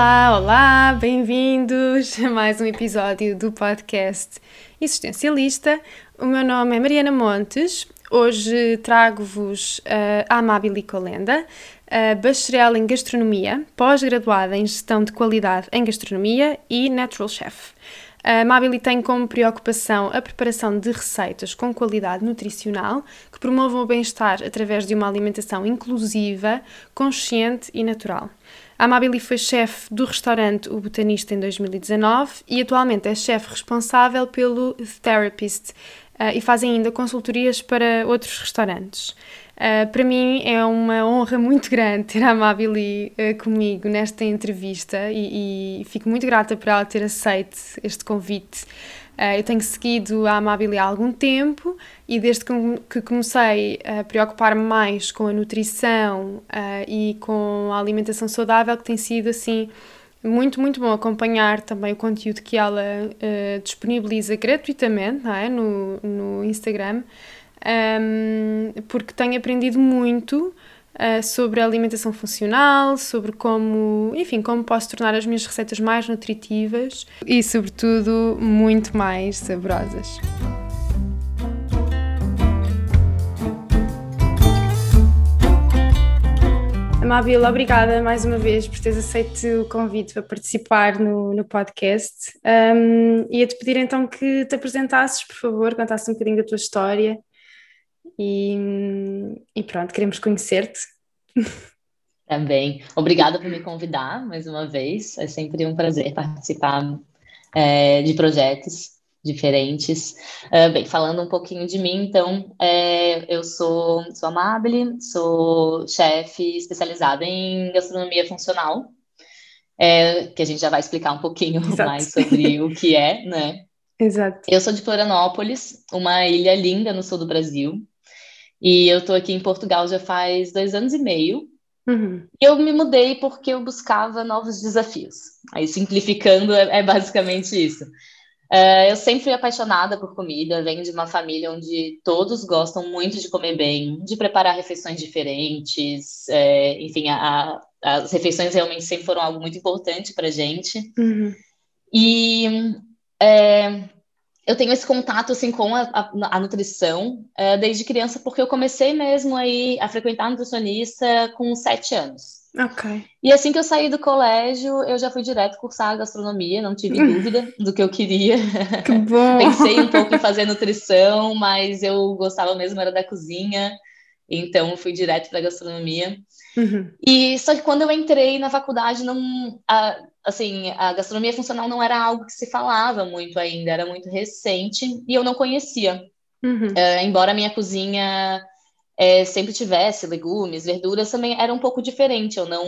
Olá, olá, bem-vindos a mais um episódio do podcast Existencialista. O meu nome é Mariana Montes. Hoje trago-vos uh, a Amabile Colenda, uh, bacharel em gastronomia, pós-graduada em gestão de qualidade em gastronomia e natural chef. A Mabili tem como preocupação a preparação de receitas com qualidade nutricional que promovam o bem-estar através de uma alimentação inclusiva, consciente e natural. A Mabili foi chefe do restaurante O Botanista em 2019 e atualmente é chefe responsável pelo Therapist uh, e faz ainda consultorias para outros restaurantes. Uh, para mim é uma honra muito grande ter a Amabili uh, comigo nesta entrevista e, e, fico muito grata por ela ter aceito este convite. Eu tenho seguido a Amabili há algum tempo e desde que, que comecei a preocupar-me mais com a nutrição e com a alimentação saudável, que tem sido assim muito, muito bom acompanhar também o conteúdo que ela disponibiliza gratuitamente é? no, no Instagram um, porque tenho aprendido muito uh, sobre a alimentação funcional, sobre como, enfim, como posso tornar as minhas receitas mais nutritivas e, sobretudo, muito mais saborosas. Amabila, obrigada mais uma vez por teres aceito o convite para participar no, no podcast. Um, Ia-te pedir então que te apresentasses, por favor, contasses um bocadinho da tua história e, e pronto, queremos conhecer-te. Também. Obrigada por me convidar mais uma vez. É sempre um prazer participar é, de projetos diferentes. Uh, bem, falando um pouquinho de mim, então, é, eu sou, sou Amable, sou chefe especializada em gastronomia funcional, é, que a gente já vai explicar um pouquinho Exato. mais sobre o que é, né? Exato. Eu sou de Florianópolis, uma ilha linda no sul do Brasil. E eu tô aqui em Portugal já faz dois anos e meio. Uhum. Eu me mudei porque eu buscava novos desafios. Aí, simplificando, é, é basicamente isso. Uh, eu sempre fui apaixonada por comida, venho de uma família onde todos gostam muito de comer bem, de preparar refeições diferentes, é, enfim, a, a, as refeições realmente sempre foram algo muito importante para gente. Uhum. E é, eu tenho esse contato assim com a, a, nutrição uh, desde criança, porque eu comecei mesmo aí a frequentar a nutricionista com sete anos. Ok. E assim que eu saí do colégio, eu já fui direto cursar gastronomia, não tive dúvida do que eu queria. Que bom! Pensei um pouco em fazer nutrição, mas eu gostava mesmo era da cozinha, então fui direto para gastronomia. Uhum. E só que quando eu entrei na faculdade, não, a, assim, a gastronomia funcional não era algo que se falava muito ainda, era muito recente e eu não conhecia. Uhum. Uh, embora a minha cozinha é, sempre tivesse legumes, verduras, também era um pouco diferente. Eu não,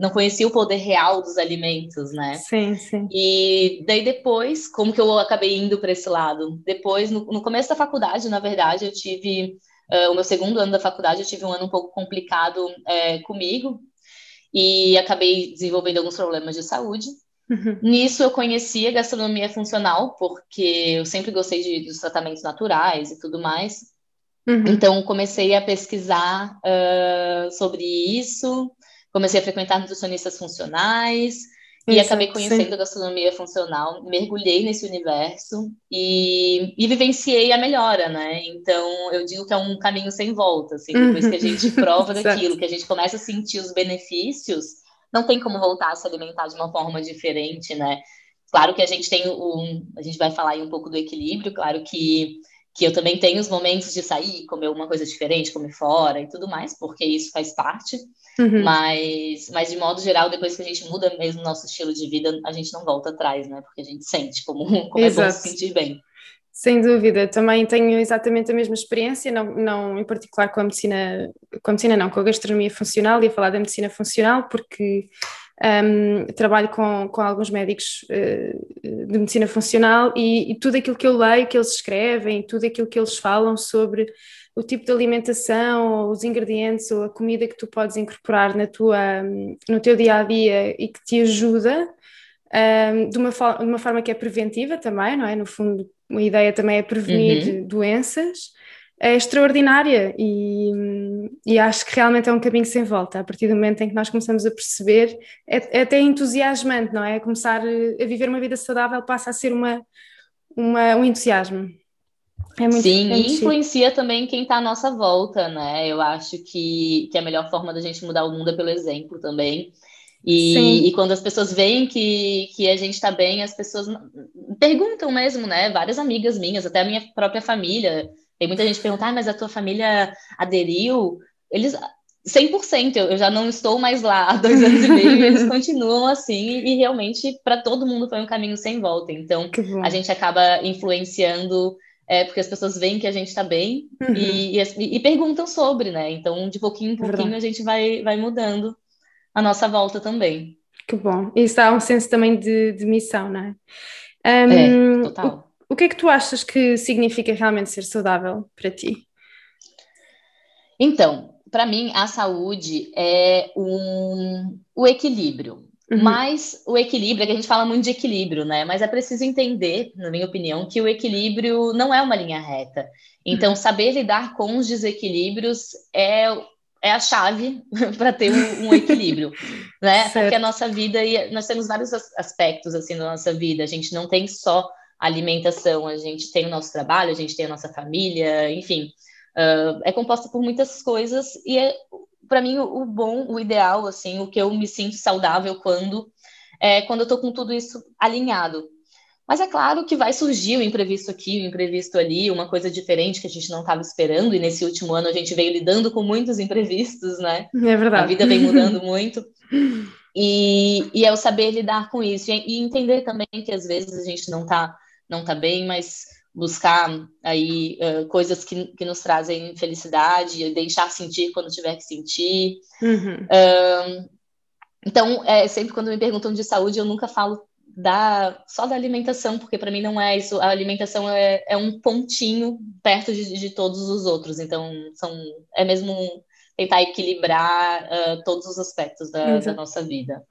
não conhecia o poder real dos alimentos, né? Sim, sim. E daí depois, como que eu acabei indo para esse lado? Depois, no, no, começo da faculdade, na verdade, eu tive. Uh, o meu segundo ano da faculdade, eu tive um ano um pouco complicado é, comigo, e acabei desenvolvendo alguns problemas de saúde. Uhum. Nisso eu conheci a gastronomia funcional, porque eu sempre gostei de, dos tratamentos naturais e tudo mais. Uhum. Então comecei a pesquisar uh, sobre isso, comecei a frequentar nutricionistas funcionais, e acabei conhecendo sim. a gastronomia funcional, mergulhei nesse universo e, e, vivenciei a melhora, né? Então, eu digo que é um caminho sem volta, assim, depois que a gente prova daquilo, que a gente começa a sentir os benefícios, não tem como voltar a se alimentar de uma forma diferente, né? Claro que a gente tem um, a gente vai falar aí um pouco do equilíbrio, claro que que eu também tenho os momentos de sair, comer uma coisa diferente, comer fora e tudo mais, porque isso faz parte. Uhum. Mas, mas, de modo geral, depois que a gente muda mesmo nosso estilo de vida, a gente não volta atrás, né? Porque a gente sente como, como é bom se sentir bem. Sem dúvida, também tenho exatamente a mesma experiência, não, não em particular com a medicina, com a medicina não, com a gastronomia funcional, ia falar da medicina funcional porque um, trabalho com, com alguns médicos uh, de medicina funcional e, e, tudo aquilo que eu leio, que eles escrevem, tudo aquilo que eles falam sobre o tipo de alimentação, os ingredientes ou a comida que tu podes incorporar na tua, no teu dia a dia e que te ajuda um, de, uma de uma forma que é preventiva também, não é? No fundo, a ideia também é prevenir uhum. doenças. É extraordinária e, e, acho que realmente é um caminho sem volta. A partir do momento em que nós começamos a perceber, é, é até entusiasmante, não é? Começar a viver uma vida saudável passa a ser uma, uma um entusiasmo. É muito Sim, e influencia também quem está à nossa volta, né? Eu acho que, que a melhor forma da gente mudar o mundo é pelo exemplo também. E, e, quando as pessoas veem que, que a gente está bem, as pessoas perguntam mesmo, né? Várias amigas minhas, até a minha própria família. Tem muita gente perguntando, ah, mas a tua família aderiu? Eles, 100%, eu, já não estou mais lá há dois anos e meio e eles continuam assim. E realmente, para todo mundo, foi um caminho sem volta. Então, a gente acaba influenciando é, porque as pessoas veem que a gente está bem uhum. e, e, e, perguntam sobre, né? Então, de pouquinho em pouquinho, a gente vai, vai mudando a nossa volta também. Que bom. Isso dá um senso também de, de missão, não é? Um, é, total. O, que é que tu achas que significa realmente ser saudável para ti? Então, para mim, a saúde é um, o equilíbrio. Uhum. Mas o equilíbrio, é que a gente fala muito de equilíbrio, né? Mas é preciso entender, na minha opinião, que o equilíbrio não é uma linha reta. Então, uhum. saber lidar com os desequilíbrios é é a chave para ter um, um equilíbrio, né? Certo. Porque a nossa vida e nós temos vários aspectos assim na nossa vida. A gente não tem só alimentação, a gente tem o nosso trabalho, a gente tem a nossa família, enfim, uh, é composta por muitas coisas e é para mim o, o, bom, o ideal, assim, o que eu me sinto saudável quando é quando eu tô com tudo isso alinhado. Mas é claro que vai surgir o imprevisto aqui, o imprevisto ali, uma coisa diferente que a gente não estava esperando, e nesse último ano a gente veio lidando com muitos imprevistos, né? É verdade. A vida vem mudando muito. E, e é o saber lidar com isso, e, e entender também que às vezes a gente não está não tá bem, mas buscar aí uh, coisas que, que nos trazem felicidade, deixar sentir quando tiver que sentir. Uhum. Uh, então, é, sempre quando me perguntam de saúde, eu nunca falo da, só da alimentação, porque para mim não é isso. A alimentação é, é um pontinho perto de, de, todos os outros. Então, são, é mesmo tentar equilibrar uh, todos os aspectos da, da nossa vida.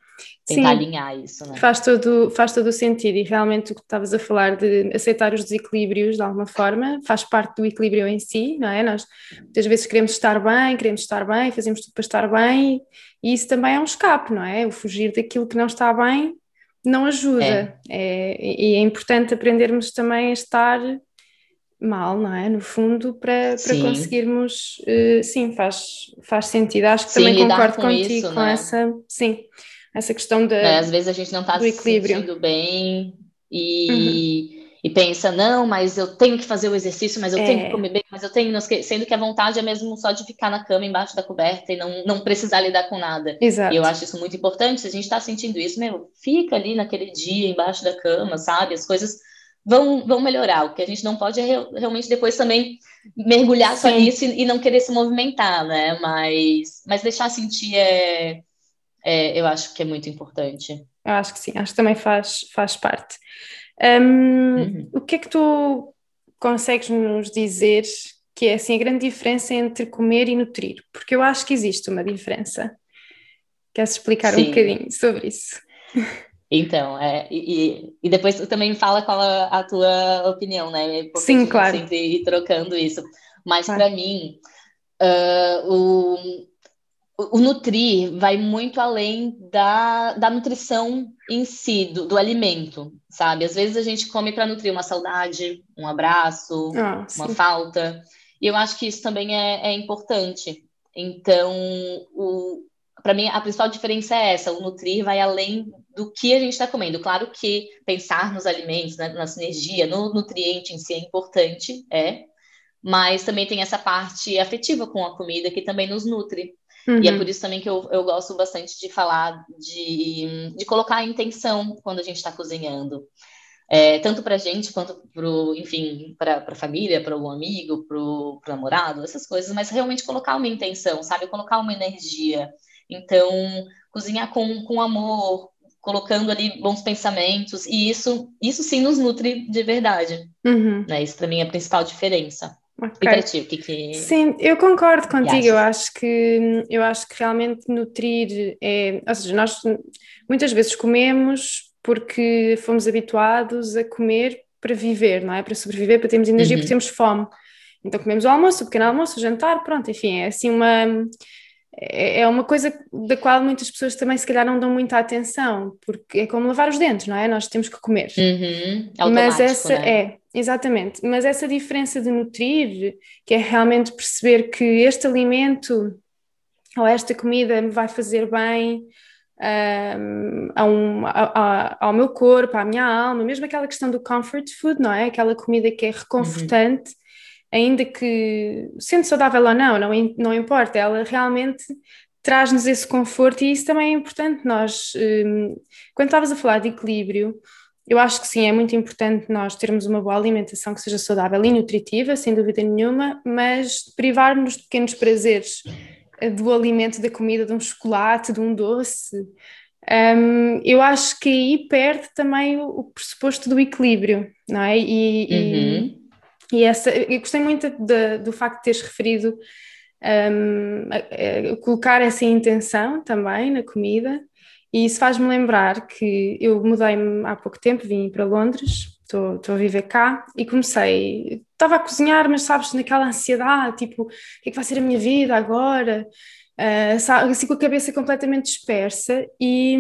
Tentar Sim, alinhar isso, né? Faz todo, faz todo o sentido e realmente o que estavas a falar de aceitar os desequilíbrios de alguma forma faz parte do equilíbrio em si, não é? Nós muitas vezes queremos estar bem, queremos estar bem, fazemos tudo para estar bem e isso também é um escape, não é? O fugir daquilo que não está bem não ajuda. É. É, e é importante aprendermos também a estar mal, não é? No fundo, para, para conseguirmos. Uh, sim, faz, faz sentido. Acho que sim, também concordo com contigo isso, com né? essa. Sim, essa questão da. É, às vezes a gente não está se sentindo bem e. Uhum e pensa, não, mas eu tenho que fazer o exercício, mas eu é. tenho que comer bem, mas eu tenho, sendo que a vontade é mesmo só de ficar na cama embaixo da coberta e não, não precisar lidar com nada. Exato. E eu acho isso muito importante, se a gente está sentindo isso, meu, fica ali naquele dia embaixo da cama, sabe? As coisas vão, vão melhorar. O que a gente não pode é realmente depois também mergulhar Sim. só nisso e, e, não querer se movimentar, né? Mas, mas deixar sentir é, é, eu acho que é muito importante. Eu acho que sim, acho que também faz, faz parte. Um, uhum. O que é que tu consegues nos dizer que é assim a grande diferença entre comer e nutrir? Porque eu acho que existe uma diferença. Queres explicar Sim. um bocadinho sobre isso? Então, é, e, e depois tu também fala qual a, a tua opinião, né? Porque Sim, claro. Sempre ir trocando isso. Mas claro. para mim, uh, o, o nutrir vai muito além da, da nutrição em si, do, do alimento, sabe? Às vezes a gente come para nutrir uma saudade, um abraço, ah, uma falta. E eu acho que isso também é, é importante. Então, para mim, a principal diferença é essa: o nutrir vai além do que a gente está comendo. Claro que pensar nos alimentos, né, na sinergia, no nutriente em si é importante, é, mas também tem essa parte afetiva com a comida que também nos nutre. Uhum. E é uhum. por isso também que eu, eu gosto bastante de falar, de, de colocar a intenção quando a gente está cozinhando. É, tanto para a gente quanto para enfim, para a família, para o amigo, para o namorado, essas coisas, mas realmente colocar uma intenção, sabe? Colocar uma energia. Então, cozinhar com, com amor, colocando ali bons pensamentos, e isso, isso sim nos nutre de verdade. Uhum. Né? Isso para mim é a principal diferença. Okay. Que, que Sim, eu concordo contigo. Eu acho que eu acho que realmente nutrir é, ou seja, nós muitas vezes comemos porque fomos habituados a comer para viver, não é? Para sobreviver, para termos energia, uhum. porque temos fome. Então comemos o almoço, o pequeno almoço, o jantar, pronto, enfim, é assim uma é, é uma coisa da qual muitas pessoas também se calhar não dão muita atenção, porque é como lavar os dentes, não é? Nós temos que comer. Uhum, Mas essa é, exatamente, mas essa diferença de nutrir, que é realmente perceber que este alimento ou esta comida me vai fazer bem um, um, ao meu corpo, à minha alma, mesmo aquela questão do comfort food, não é? Aquela comida que é reconfortante. Uhum ainda que sendo saudável ou não, não, não importa, ela realmente traz-nos esse conforto e isso também é importante. Nós, um, quando estavas a falar de equilíbrio, eu acho que sim, é muito importante nós termos uma boa alimentação que seja saudável e nutritiva, sem dúvida nenhuma, mas privar-nos de pequenos prazeres eh, do alimento, da comida, de um chocolate, de um doce. Um, eu acho que aí perde também o, o pressuposto do equilíbrio, não é? E, uhum. e e essa, eu gostei muito de, do facto de teres referido um, a, a colocar essa intenção também na comida, e isso faz-me lembrar que eu mudei-me há pouco tempo, vim para Londres, estou, estou a viver cá, e comecei, estava a cozinhar, mas sabes, naquela ansiedade, tipo, o que é que vai ser a minha vida agora? Uh, assim com a cabeça completamente dispersa, e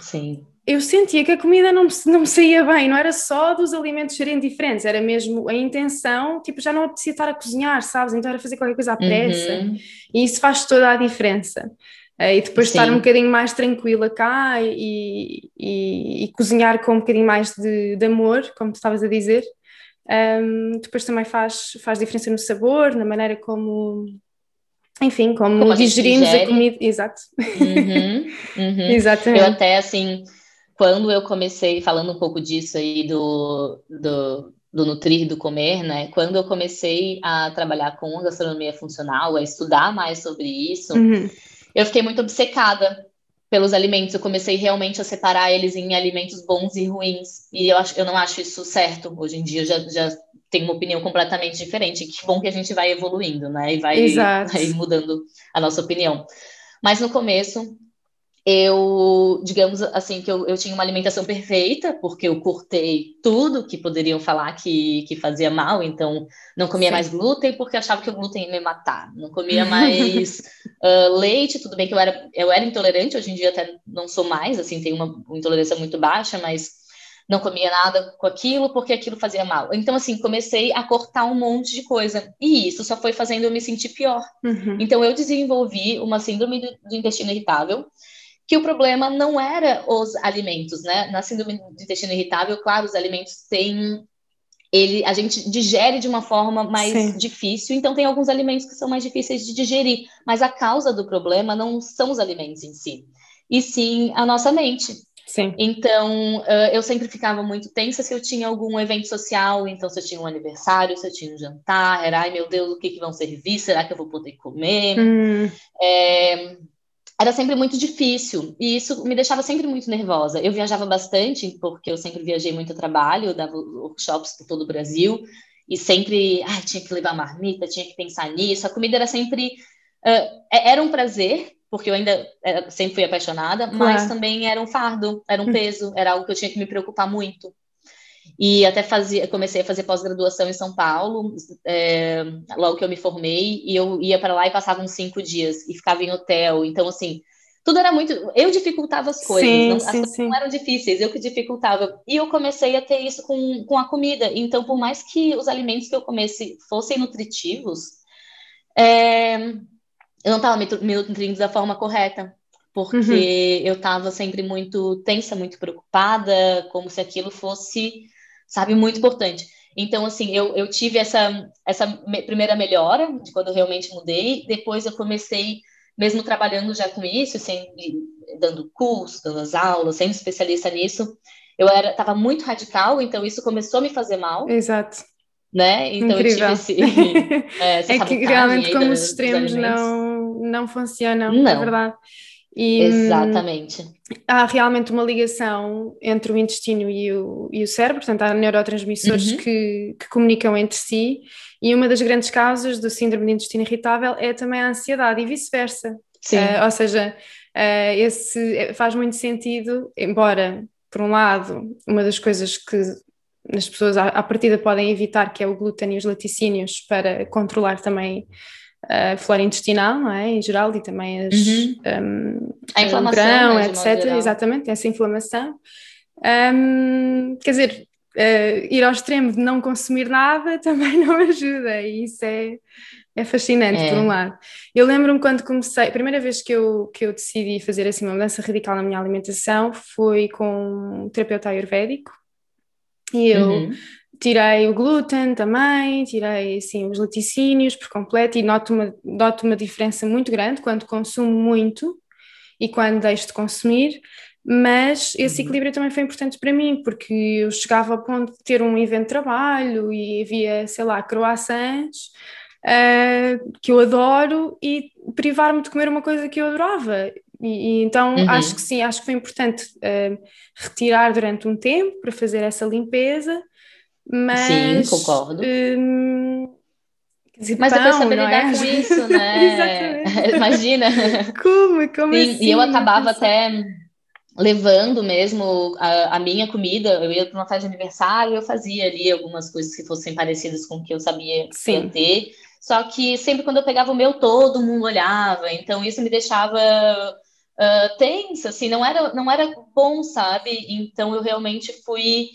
Sim eu sentia que a comida não me, não me saía bem, não era só dos alimentos serem diferentes, era mesmo a intenção, tipo, já não apetecia estar a cozinhar, sabes? Então era fazer qualquer coisa à pressa, uhum. e isso faz toda a diferença. Uh, e depois Sim. estar um bocadinho mais tranquila cá e, e, e, cozinhar com um bocadinho mais de, de amor, como tu estavas a dizer, um, depois também faz, faz diferença no sabor, na maneira como, enfim, como, como digerimos a, a, comida. Exato. Uhum, uhum. Exatamente. Eu até assim quando eu comecei, falando um pouco disso aí do, do, do nutrir, do comer, né? Quando eu comecei a trabalhar com gastronomia funcional, a estudar mais sobre isso, uhum. Eu fiquei muito obcecada pelos alimentos. Eu comecei realmente a separar eles em alimentos bons e ruins. E eu, acho, eu não acho isso certo. Hoje em dia eu já, já tenho uma opinião completamente diferente. Que bom que a gente vai evoluindo, né? E vai, vai mudando a nossa opinião. Mas no começo eu, digamos assim, que eu, eu tinha uma alimentação perfeita, porque eu cortei tudo que poderiam falar que, que fazia mal, então não comia Sim. mais glúten porque achava que o glúten ia me matar, não comia mais uh, leite, tudo bem que eu era, eu era intolerante, hoje em dia até não sou mais, assim, tenho uma intolerância muito baixa, mas não comia nada com aquilo porque aquilo fazia mal. Então, assim, comecei a cortar um monte de coisa. E isso só foi fazendo eu me sentir pior. Uhum. Então, eu desenvolvi uma síndrome do, do intestino irritável, que o problema não era os alimentos, né? Na síndrome do intestino irritável, claro, os alimentos têm ele, a gente digere de uma forma mais Sim. difícil, então tem alguns alimentos que são mais difíceis de digerir, mas a causa do problema não são os alimentos em si, e sim a nossa mente. Sim. Então, eu sempre ficava muito tensa se eu tinha algum evento social, então se eu tinha um aniversário, se eu tinha um jantar, era, ai meu Deus, o que, que vão servir? Será que eu vou poder comer? Hum. É, era sempre muito difícil e isso me deixava sempre muito nervosa. Eu viajava bastante, porque eu sempre viajei muito a trabalho, dava workshops por todo o Brasil e sempre ai, tinha que levar marmita, tinha que pensar nisso. A comida era sempre. Uh, era um prazer, porque eu ainda era, sempre fui apaixonada, mas também era um fardo, era um hum. peso, era algo que eu tinha que me preocupar muito. E até fazia, comecei a fazer pós-graduação em São Paulo, é, logo que eu me formei, e eu ia para lá e passava uns cinco dias e ficava em hotel. Então, assim, tudo era muito. Eu dificultava as coisas, sim, não, as sim, coisas sim. não eram difíceis, eu que dificultava. E eu comecei a ter isso com, com a comida. Então, por mais que os alimentos que eu comesse fossem nutritivos, é, eu não estava me, me nutrindo da forma correta porque uhum. eu estava sempre muito tensa, muito preocupada, como se aquilo fosse sabe? Muito importante. Então, assim, eu, eu tive essa, essa me, primeira melhora de quando eu realmente mudei. Depois eu comecei, mesmo trabalhando já com isso, sempre dando curso, dando as aulas, sendo especialista nisso, eu era estava muito radical, então isso começou a me fazer mal. Exato. Né? Então Incrível. eu tive esse, é, é que realmente como os extremos não, não funcionam, não. é verdade. E, Exatamente. Há realmente uma ligação entre o intestino e o, e o cérebro, portanto, há neurotransmissores uhum. que, que comunicam entre si, e uma das grandes causas do síndrome de intestino irritável é também a ansiedade e vice-versa. Uh, ou seja, uh, esse faz muito sentido, embora, por um lado, uma das coisas que as pessoas à, à partida podem evitar, que é o glúten e os laticínios, para controlar também a flora intestinal, não é? Em geral, e também as, uhum. um, a inflamação, grão, né, etc. Exatamente, essa inflamação. Um, quer dizer, uh, ir ao extremo de não consumir nada também não ajuda, e isso é, é fascinante, é. por um lado. Eu lembro-me quando comecei, a primeira vez que eu, que eu decidi fazer assim uma mudança radical na minha alimentação foi com um terapeuta ayurvédico, e eu uhum. Tirei o glúten também, tirei assim, os laticínios por completo e noto uma, noto uma diferença muito grande quando consumo muito e quando deixo de consumir, mas esse uhum. equilíbrio também foi importante para mim, porque eu chegava ao ponto de ter um evento de trabalho e havia, sei lá, croissants, uh, que eu adoro, e privar-me de comer uma coisa que eu adorava. E, e então uhum. acho que sim, acho que foi importante uh, retirar durante um tempo para fazer essa limpeza, mas. Sim, concordo. Um, dizer, mas pão, depois saber lidar é? com isso, né? Imagina. Como? Como Sim, assim? E eu acabava até levando mesmo a, a, minha comida, eu ia para uma festa de aniversário, eu fazia ali algumas coisas que fossem parecidas com o que eu sabia Sim. ter. Só que sempre quando eu pegava o meu, todo mundo olhava. Então isso me deixava uh, tensa, assim, não era, não era bom, sabe? Então eu realmente fui,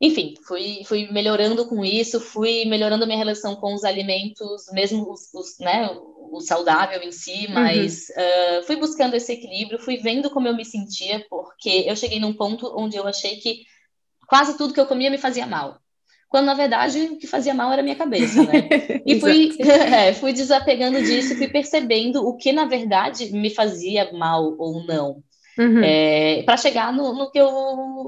enfim, fui, fui melhorando com isso, fui melhorando a minha relação com os alimentos, mesmo os, os né, o saudável em si, uhum. mas uhum. uh, fui buscando esse equilíbrio, fui vendo como eu me sentia, porque eu cheguei num ponto onde eu achei que quase tudo que eu comia me fazia mal quando na verdade o que fazia mal era a minha cabeça, né? E fui, é, fui desapegando disso, fui percebendo o que na verdade me fazia mal ou não. Uhum. É, para chegar no, no, que eu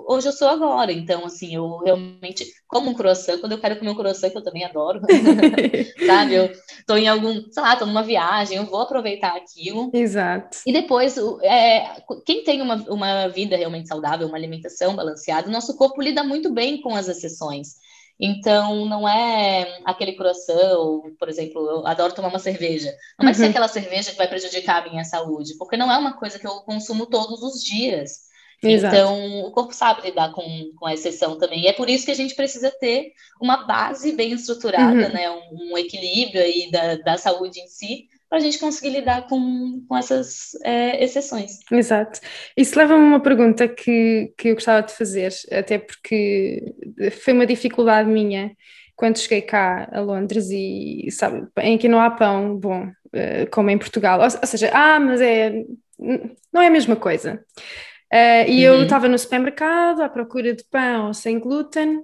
hoje eu sou agora. Então, assim, eu realmente como um croissant, quando eu quero comer um croissant, que eu também adoro, sabe? Eu tô em algum, sei lá, tô numa viagem, eu vou aproveitar aquilo. Exato. E depois, é, quem tem uma, uma vida realmente saudável, uma alimentação balanceada, o nosso corpo lida muito bem com as exceções. Então, não é aquele coração, por exemplo, eu adoro tomar uma cerveja. Não vai uhum. ser aquela cerveja que vai prejudicar a minha saúde, porque não é uma coisa que eu consumo todos os dias. Exato. Então, o corpo sabe lidar com, com a exceção também. E é por isso que a gente precisa ter uma base bem estruturada, uhum. né? Um, um, equilíbrio aí da, da saúde em si, para a gente conseguir lidar com, com essas é, exceções. Exato. Isso leva-me a uma pergunta que, que eu gostava de fazer, até porque foi uma dificuldade minha quando cheguei cá a Londres e, sabe, em que não há pão bom, eh, como em Portugal. Ou, ou seja, ah, mas é. não é a mesma coisa. Uh, e uhum. eu estava no supermercado à procura de pão sem glúten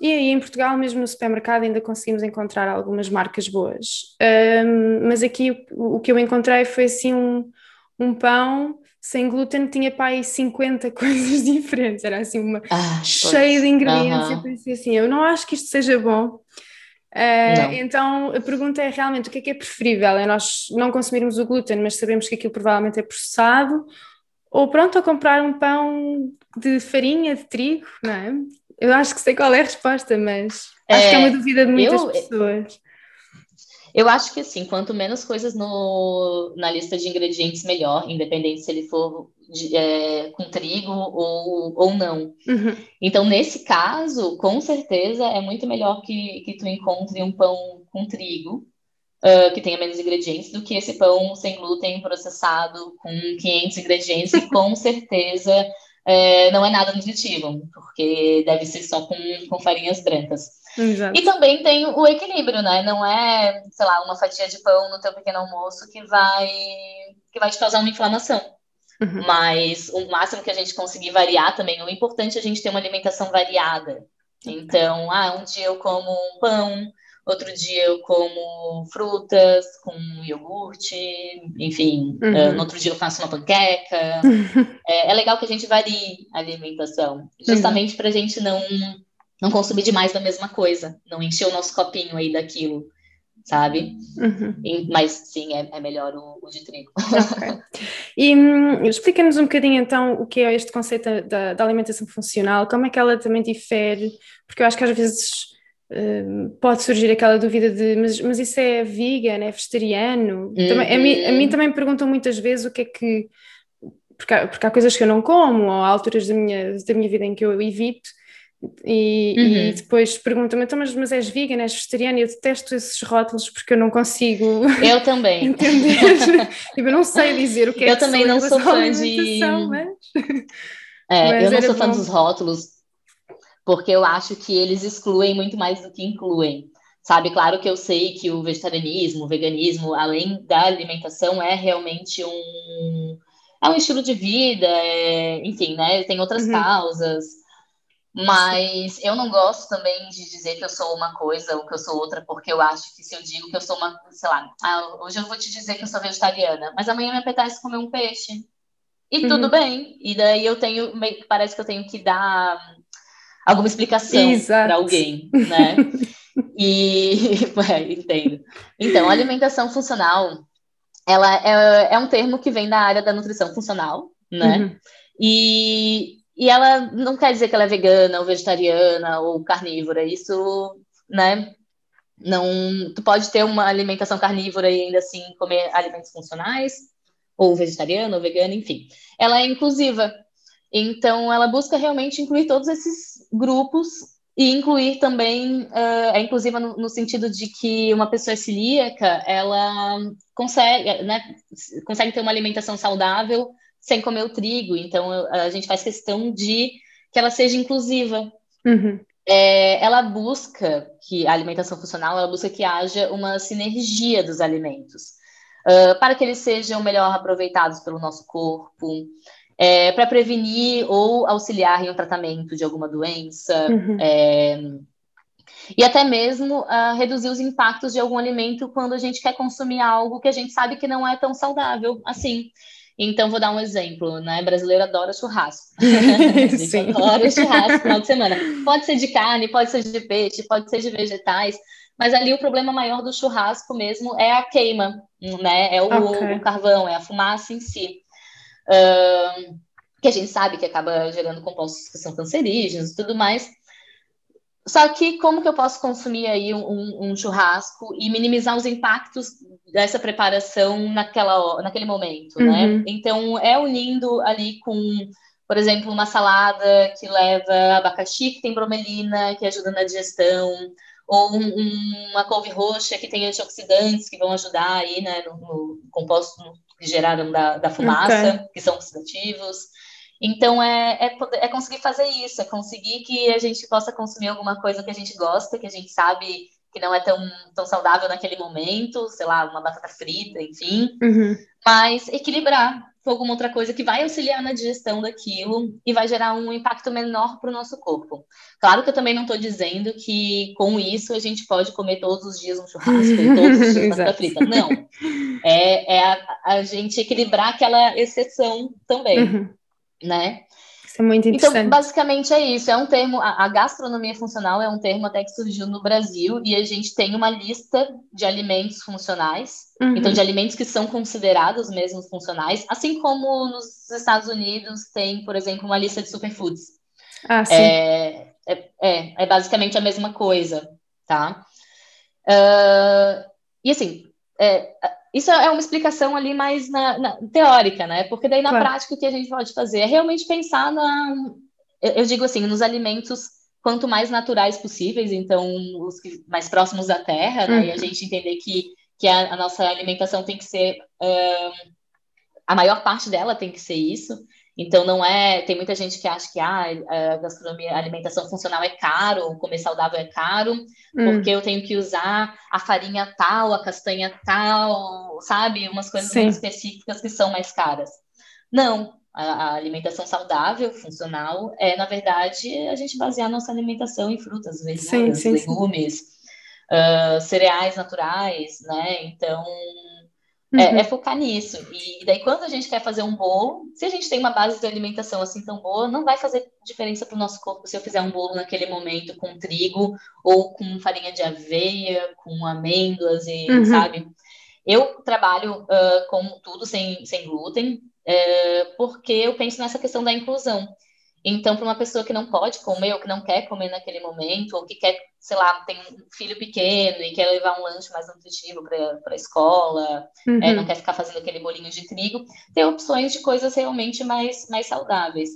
e aí em Portugal, mesmo no supermercado, ainda conseguimos encontrar algumas marcas boas. Um, mas aqui o, o, que eu encontrei foi assim um, um pão sem glúten, tinha para aí 50 coisas diferentes, era assim uma ah, cheia de ingredientes. Uhum. Eu pensei assim, eu não acho que isto seja bom. Uh, então a pergunta é realmente o que é que é preferível? É nós não consumirmos o glúten, mas sabemos que aquilo provavelmente é processado, ou pronto, a comprar um pão de farinha de trigo, não é? Eu acho que sei qual é a resposta, mas é, acho que é uma dúvida de muitas eu, pessoas. Eu acho que assim, quanto menos coisas no, na lista de ingredientes, melhor, independente se ele for de, é, com trigo ou, ou não. Uhum. Então, nesse caso, com certeza é muito melhor que, que tu encontre um pão com trigo, uh, que tenha menos ingredientes, do que esse pão sem glúten processado com 500 ingredientes, e com certeza é, não é nada nutritivo, porque deve ser só com, com farinhas brancas. Exato. E também tem o equilíbrio, né? Não é, sei lá, uma fatia de pão no teu pequeno almoço que vai, que vai te causar uma inflamação. Uhum. Mas o máximo que a gente conseguir variar também, o importante é a gente ter uma alimentação variada. Então, ah, um dia eu como um pão, Outro dia eu como frutas com iogurte, enfim. Uhum. Uh, no outro dia eu faço uma panqueca. é, é, legal que a gente varie a alimentação, justamente uhum. para a gente não, não consumir demais da mesma coisa, não encher o nosso copinho aí daquilo sabe? Uhum. Mas sim, é, é melhor o, o, de trigo. Okay. E hum, explica-nos um bocadinho então o que é este conceito da, da, alimentação funcional, como é que ela também difere, porque eu acho que às vezes pode surgir aquela dúvida de mas, mas isso é vegan, é vegetariano? Uhum. Também, a, mim, a mim uhum. também me perguntam muitas vezes o que é que. Porque há, porque há coisas que eu não como, ou há alturas da minha, da minha vida em que eu evito. E, uhum. e depois perguntam-me, então, mas, mas és vegan, és vegetariana? Eu detesto esses rótulos porque eu não consigo eu também. entender. tipo, eu não sei dizer o que é eu também não sou fã de. Mas... É, mas eu não sou fã bom. dos rótulos porque eu acho que eles excluem muito mais do que incluem. Sabe, claro que eu sei que o vegetarianismo, o veganismo, além da alimentação, é realmente um, é um estilo de vida, é, enfim, né? Tem outras uhum. causas. Mas eu não gosto também de dizer que eu sou uma coisa ou que eu sou outra, porque eu acho que se eu digo que eu sou uma, sei lá, ah, hoje eu vou te dizer que eu sou vegetariana, mas amanhã me apetece comer um peixe. E uhum. tudo bem. E daí eu tenho, parece que eu tenho que dar alguma explicação para alguém, né? e é, entendo. Então, alimentação funcional, ela é, é um termo que vem da área da nutrição funcional, né? Uhum. E e ela não quer dizer que ela é vegana ou vegetariana ou carnívora. Isso, né? Não, tu pode ter uma alimentação carnívora e ainda assim comer alimentos funcionais, ou vegetariano, ou vegano, enfim. Ela é inclusiva. Então, ela busca realmente incluir todos esses grupos e incluir também, uh, é inclusiva no, no, sentido de que uma pessoa celíaca, ela consegue, né, consegue ter uma alimentação saudável sem comer o trigo. Então, a gente faz questão de que ela seja inclusiva. Uhum. É, ela busca que a alimentação funcional, ela busca que haja uma sinergia dos alimentos, uh, para que eles sejam melhor aproveitados pelo nosso corpo, é, para prevenir ou auxiliar em um tratamento de alguma doença. Uhum. É, e até mesmo uh, reduzir os impactos de algum alimento quando a gente quer consumir algo que a gente sabe que não é tão saudável assim. Então, vou dar um exemplo, né? Brasileiro adora churrasco. Sim. adora churrasco no final de semana. Pode ser de carne, pode ser de peixe, pode ser de vegetais, mas ali o problema maior do churrasco mesmo é a queima, né? É o, okay. o carvão, é a fumaça em si. Uh, que a gente sabe que acaba gerando compostos que são cancerígenos e tudo mais. Só que como que eu posso consumir aí um, um, churrasco e minimizar os impactos dessa preparação naquela, naquele momento, né? uhum. né? Então, é unindo ali com, por exemplo, uma salada que leva abacaxi, que tem bromelina, que ajuda na digestão, ou um, uma couve roxa que tem antioxidantes que vão ajudar aí, né, no, no composto que geraram da, da fumaça, okay. que são oxidativos. Então, é, é, é, conseguir fazer isso, é conseguir que a gente possa consumir alguma coisa que a gente gosta, que a gente sabe que não é tão, tão saudável naquele momento, sei lá, uma batata frita, enfim, uhum. mas equilibrar com alguma outra coisa que vai auxiliar na digestão daquilo e vai gerar um impacto menor para o nosso corpo. Claro que eu também não estou dizendo que com isso a gente pode comer todos os dias um churrasco, todos os dias batata frita. Não. É, é a, a, gente equilibrar aquela exceção também. Uhum né? Isso é muito então, interessante. Então, basicamente é isso. É um termo, a, a, gastronomia funcional é um termo até que surgiu no Brasil e a gente tem uma lista de alimentos funcionais, uhum. então de alimentos que são considerados mesmo funcionais, assim como nos Estados Unidos tem, por exemplo, uma lista de superfoods. Ah, sim. É, é, é, é basicamente a mesma coisa, tá? Uh, e assim, é, isso é uma explicação ali mais na, na, teórica, né? Porque daí na claro. prática o que a gente pode fazer é realmente pensar na, eu digo assim, nos alimentos quanto mais naturais possíveis, então os mais próximos da terra, né? Uhum. E a uhum. gente entender que, que a, a nossa alimentação tem que ser uh, a maior parte dela tem que ser isso. Então não é, tem muita gente que acha que ah, a gastronomia, a alimentação funcional é caro, comer saudável é caro, hum. porque eu tenho que usar a farinha tal, a castanha tal, sabe? Umas coisas muito específicas que são mais caras. Não, a, a, alimentação saudável, funcional, é, na verdade, a gente basear nossa alimentação em frutas, verduras, legumes, uh, cereais naturais, né? Então, Uhum. É, é, focar nisso. E daí, quando a gente quer fazer um bolo, se a gente tem uma base de alimentação assim tão boa, não vai fazer diferença para o nosso corpo se eu fizer um bolo naquele momento com trigo ou com farinha de aveia, com amêndoas e, uhum. sabe? Eu trabalho uh, com tudo sem, sem glúten, uh, porque eu penso nessa questão da inclusão. Então, para uma pessoa que não pode comer ou que não quer comer naquele momento, ou que quer, sei lá, tem um filho pequeno e quer levar um lanche mais nutritivo para a escola, uhum. é, não quer ficar fazendo aquele bolinho de trigo, tem opções de coisas realmente mais, mais saudáveis.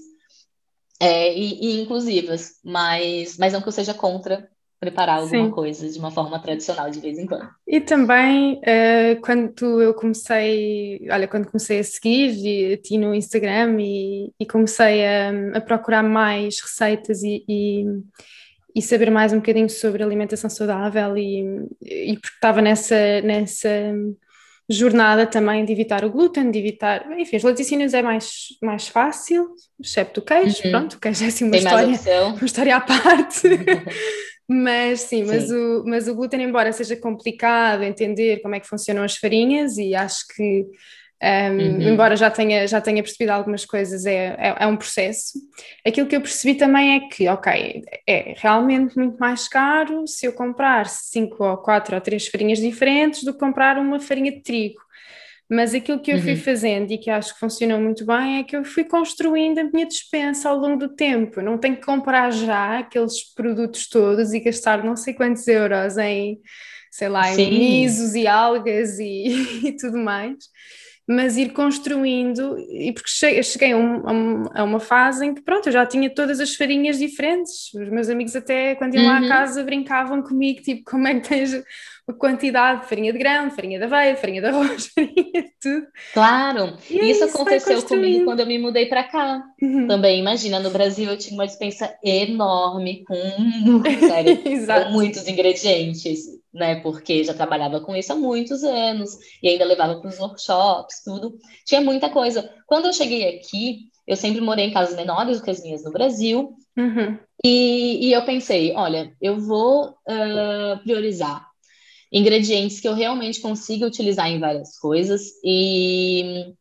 é, e, e, inclusivas, mas, mas não que eu seja contra preparar alguma Sim. coisa de uma forma tradicional de vez em quando. E também uh, quando eu comecei, olha, quando comecei a seguir a ti no Instagram e, e comecei a, a, procurar mais receitas e, e, e, saber mais um bocadinho sobre alimentação saudável e, e porque estava nessa, nessa jornada também de evitar o glúten, de evitar, enfim, os laticínios é mais, mais fácil, excepto o queijo, uhum. pronto, o queijo é assim uma história, uma história à parte. Mas sim, mas, sim. O, mas o glúten, embora seja complicado entender como é que funcionam as farinhas, e acho que, um, uhum. embora já tenha, já tenha percebido algumas coisas, é, é, é, um processo. Aquilo que eu percebi também é que, ok, é realmente muito mais caro se eu comprar cinco ou quatro ou três farinhas diferentes do que comprar uma farinha de trigo. Mas aquilo que eu fui uhum. fazendo e que acho que funcionou muito bem é que eu fui construindo a minha dispensa ao longo do tempo. Eu não tenho que comprar já aqueles produtos todos e gastar não sei quantos euros em, sei lá, Sim. em misos e algas e, e tudo mais mas ir construindo, e porque cheguei a, um, a, uma fase em que, pronto, eu já tinha todas as farinhas diferentes. Os meus amigos, até quando iam uhum. lá à uhum. casa, brincavam comigo, tipo, como é que tens a quantidade de farinha de grão, farinha de aveia, farinha de arroz, farinha de tudo. Claro, e é isso, isso aconteceu comigo quando eu me mudei para cá. Uhum. Também, imagina, no Brasil eu tinha uma dispensa enorme com, sério, com muitos ingredientes né? Porque já trabalhava com isso há muitos anos e ainda levava para os workshops, tudo. Tinha muita coisa. Quando eu cheguei aqui, eu sempre morei em casas menores do que as minhas no Brasil. Uhum. E, e, eu pensei, olha, eu vou uh, priorizar ingredientes que eu realmente consiga utilizar em várias coisas e,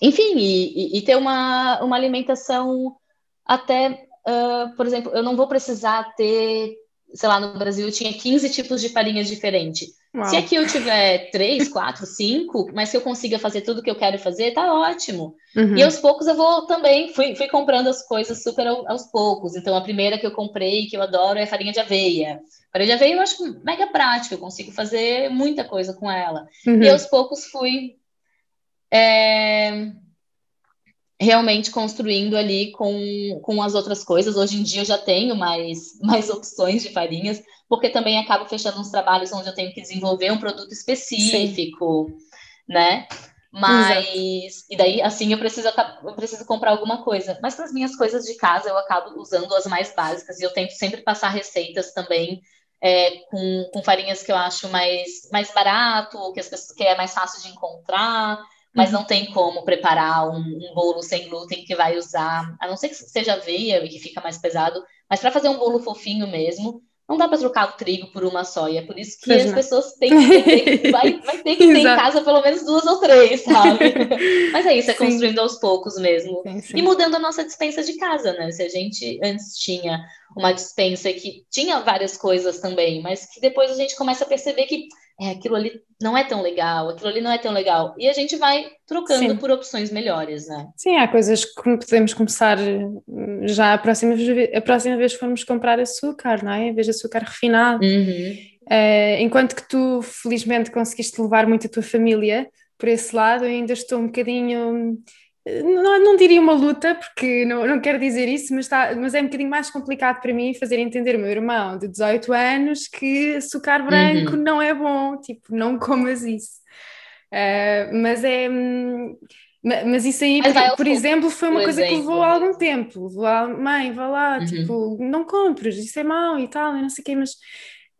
enfim, e, e ter uma, uma alimentação até, uh, por exemplo, eu não vou precisar ter sei lá, no Brasil eu tinha 15 tipos de farinhas diferentes. Uau. Se aqui eu tiver 3, 4, 5, mas se eu consiga fazer tudo que eu quero fazer, tá ótimo. Uhum. E aos poucos eu vou também, fui, fui comprando as coisas super aos poucos. Então a primeira que eu comprei, que eu adoro, é farinha de aveia. Farinha de aveia eu acho mega prática, eu consigo fazer muita coisa com ela. Uhum. E aos poucos fui. É realmente construindo ali com, com as outras coisas. Hoje em dia eu já tenho mais, mais opções de farinhas, porque também acabo fechando uns trabalhos onde eu tenho que desenvolver um produto específico, Sim. né? Mas, Exato. e daí, assim, eu preciso, eu preciso comprar alguma coisa. Mas para as minhas coisas de casa, eu acabo usando as mais básicas e eu tento sempre passar receitas também é, com, com farinhas que eu acho mais, mais barato, que, as pessoas, que é mais fácil de encontrar mas uhum. não tem como preparar um, um, bolo sem glúten que vai usar, a não ser que seja aveia e que fica mais pesado, mas para fazer um bolo fofinho mesmo, não dá para trocar o trigo por uma soia, é por isso que as não. pessoas têm que ter, vai, vai ter que ter em casa pelo menos duas ou três, sabe? Mas é isso, é sim. construindo aos poucos mesmo. Sim, sim. E mudando a nossa dispensa de casa, né? Se a gente antes tinha uma dispensa que tinha várias coisas também, mas que depois a gente começa a perceber que é, aquilo ali não é tão legal, aquilo ali não é tão legal. E a gente vai trocando Sim. por opções melhores, né? Sim, há coisas que podemos começar hum, já a próxima, vez, a próxima vez que formos comprar açúcar, não é? Em vez de açúcar refinado. Uhum. Uh, enquanto que tu, felizmente, conseguiste levar muito a tua família por esse lado, eu ainda estou um bocadinho não, não diria uma luta, porque não, não quero dizer isso, mas, está, mas é um bocadinho mais complicado para mim fazer entender o meu irmão de 18 anos que açúcar branco uhum. não é bom, tipo, não comas isso. Uh, mas é. Hum, mas isso aí, mas por, por exemplo, foi uma coisa exemplo. que levou algum tempo. Levou a mãe, vá lá, uhum. tipo, não compres, isso é mau e tal, e não sei o quê, mas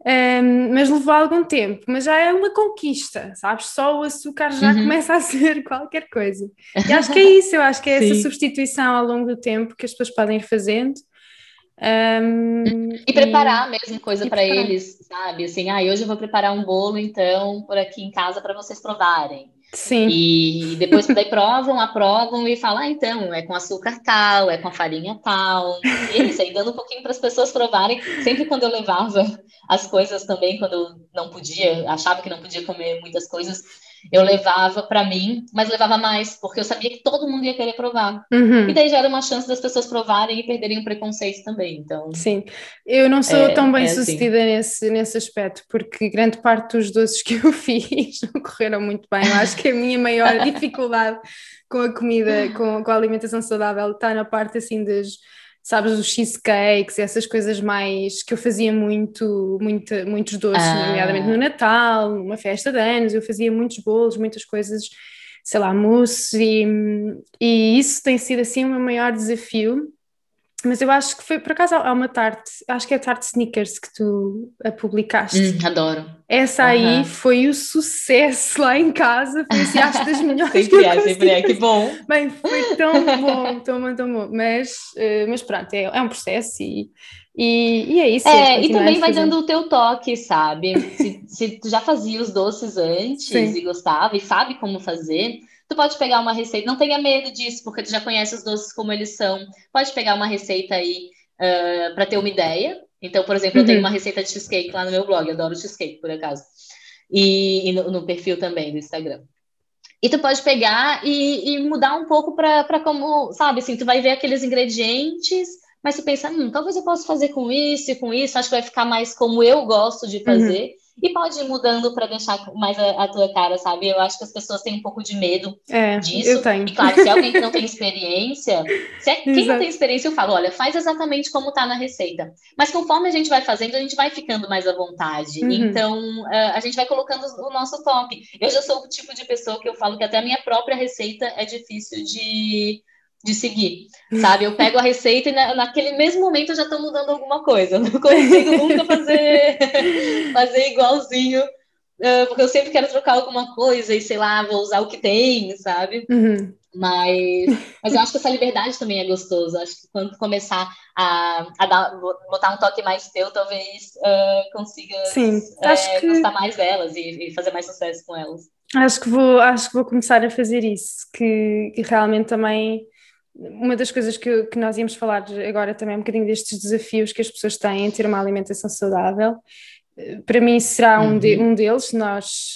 um, mas levou algum tempo, mas já é uma conquista, sabes? Só o açúcar já uhum. começa a ser qualquer coisa. E acho que é isso, eu acho que é essa substituição ao longo do tempo que as pessoas podem ir fazendo. Um, e preparar e, mesmo coisa para eles, sabe? Assim, ah, hoje eu vou preparar um bolo, então, por aqui em casa para vocês provarem. Sim. E depois daí provam, aprovam e falam, ah, então, é com açúcar tal, é com a farinha tal. E é isso, aí dando um pouquinho para as pessoas provarem. Sempre quando eu levava as coisas também, quando eu não podia, achava que não podia comer muitas coisas, eu levava para mim, mas levava mais, porque eu sabia que todo mundo ia querer provar. Uhum. E daí já era uma chance das pessoas provarem e perderem o preconceito também. Então, Sim, eu não sou é, tão bem é sucedida assim. nesse, nesse aspecto, porque grande parte dos doces que eu fiz não correram muito bem. Eu acho que a minha maior dificuldade com a comida, com, com a alimentação saudável, está na parte assim das sabes, os cheesecakes, essas coisas mais que eu fazia muito, muito muitos doces, ah. nomeadamente no Natal, uma festa de anos, eu fazia muitos bolos, muitas coisas, sei lá, mousse, e, e isso tem sido assim o meu maior desafio mas eu acho que foi, por acaso, há uma tarte, acho que é a tarte Snickers que tu a publicaste. Hum, adoro. Essa aí uhum. foi o sucesso lá em casa, foi assim, acho das melhores sempre que é, sempre é, que bom. Bem, foi tão bom, tão bom, tão bom. Mas, uh, mas pronto, é, é um processo e, e, e é isso. É, é e também vai dando o teu toque, sabe? se, se tu já fazia os doces antes Sim. e gostava e sabe como fazer Tu pode pegar uma receita, não tenha medo disso, porque tu já conhece os doces como eles são. Pode pegar uma receita aí uh, para ter uma ideia. Então, por exemplo, uhum. eu tenho uhum. uma receita de cheesecake lá no meu blog, eu adoro cheesecake, por acaso. E, e no, no, perfil também do Instagram. E tu pode pegar e, e mudar um pouco para como, sabe, assim, tu vai ver aqueles ingredientes, mas tu pensa, hum, talvez eu possa fazer com isso e com isso, acho que vai ficar mais como eu gosto de fazer. Uhum. E pode ir mudando para deixar mais a, a, tua cara, sabe? Eu acho que as pessoas têm um pouco de medo é, disso. Eu tenho. E claro, se alguém que não tem experiência, se é, quem não tem experiência, eu falo, olha, faz exatamente como está na receita. Mas conforme a gente vai fazendo, a gente vai ficando mais à vontade. Uhum. Então, uh, a gente vai colocando o nosso toque. Eu já sou o tipo de pessoa que eu falo que até a minha própria receita é difícil de de seguir, sabe? Eu pego a receita e na, naquele mesmo momento eu já estou mudando alguma coisa. não consigo nunca fazer, fazer igualzinho, porque eu sempre quero trocar alguma coisa e sei lá, vou usar o que tem, sabe? Uhum. Mas, mas eu acho que essa liberdade também é gostosa. Acho que quando começar a, a dar, botar um toque mais teu, talvez uh, consiga Sim, uh, que... gostar mais delas e, e fazer mais sucesso com elas. Acho que vou, acho que vou começar a fazer isso, que, que realmente também uma das coisas que, que, nós íamos falar agora também é um bocadinho destes desafios que as pessoas têm em ter uma alimentação saudável. Para mim será um, de, uhum. um deles, nós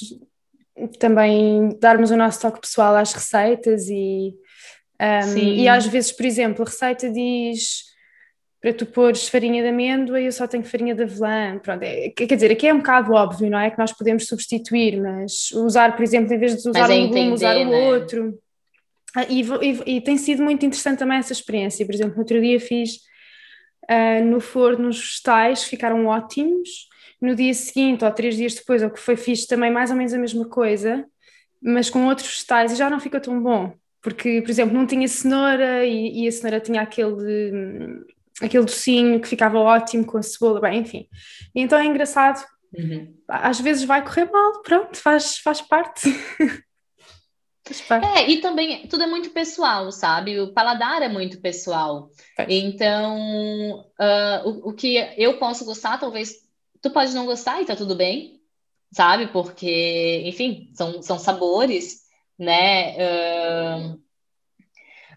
também darmos o nosso toque pessoal às receitas e, um, e às vezes, por exemplo, a receita diz para tu pôres farinha de amêndoa e eu só tenho farinha de avelã. Pronto, é, quer dizer, aqui é um bocado óbvio, não é? Que nós podemos substituir, mas usar, por exemplo, em vez de usar é um legume, usar o né? outro. Ah, e, e, e, tem sido muito interessante também essa experiência. Por exemplo, no outro dia fiz uh, no forno os vegetais, ficaram ótimos. No dia seguinte, ou três dias depois, o que foi, fiz também mais ou menos a mesma coisa, mas com outros vegetais e já não ficou tão bom. Porque, por exemplo, não tinha cenoura e, e a cenoura tinha aquele, aquele docinho que ficava ótimo com a cebola, bem, enfim. E então é engraçado. Uhum. Às vezes vai correr mal, pronto, faz, faz parte. É, e também tudo é muito pessoal, sabe? O paladar é muito pessoal. Então, uh, o, o, que eu posso gostar, talvez tu pode não gostar e tá tudo bem, sabe? Porque, enfim, são, são sabores, né? Uh,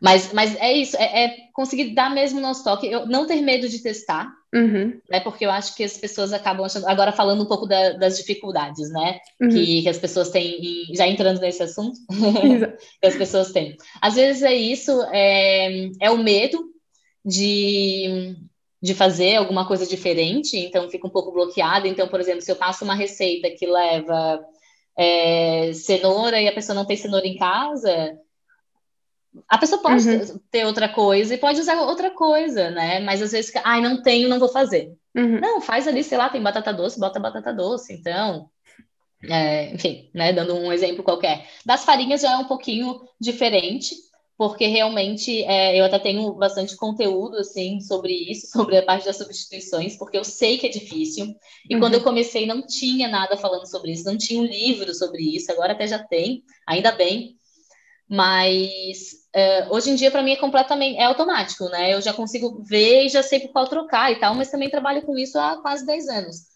mas, mas é isso, é, é, conseguir dar mesmo o nosso toque, eu não ter medo de testar, uhum. né? Porque eu acho que as pessoas acabam achando. Agora falando um pouco da, das dificuldades, né? Uhum. Que, que, as pessoas têm, já entrando nesse assunto, que as pessoas têm. Às vezes é isso, é, é o medo de, de fazer alguma coisa diferente, então fica um pouco bloqueada. Então, por exemplo, se eu passo uma receita que leva é, cenoura e a pessoa não tem cenoura em casa a pessoa pode uhum. ter outra coisa e pode usar outra coisa, né? Mas às vezes, ai, não tenho, não vou fazer. Uhum. Não, faz ali, sei lá, tem batata doce, bota batata doce. Então, é, enfim, né? Dando um exemplo qualquer. Das farinhas já é um pouquinho diferente, porque realmente é, eu até tenho bastante conteúdo assim sobre isso, sobre a parte das substituições, porque eu sei que é difícil. E uhum. quando eu comecei não tinha nada falando sobre isso, não tinha um livro sobre isso, agora até já tem, ainda bem. Mas uh, hoje em dia, para mim, é completamente é automático, né? Eu já consigo ver e já sei por qual trocar e tal, mas também trabalho com isso há quase 10 anos.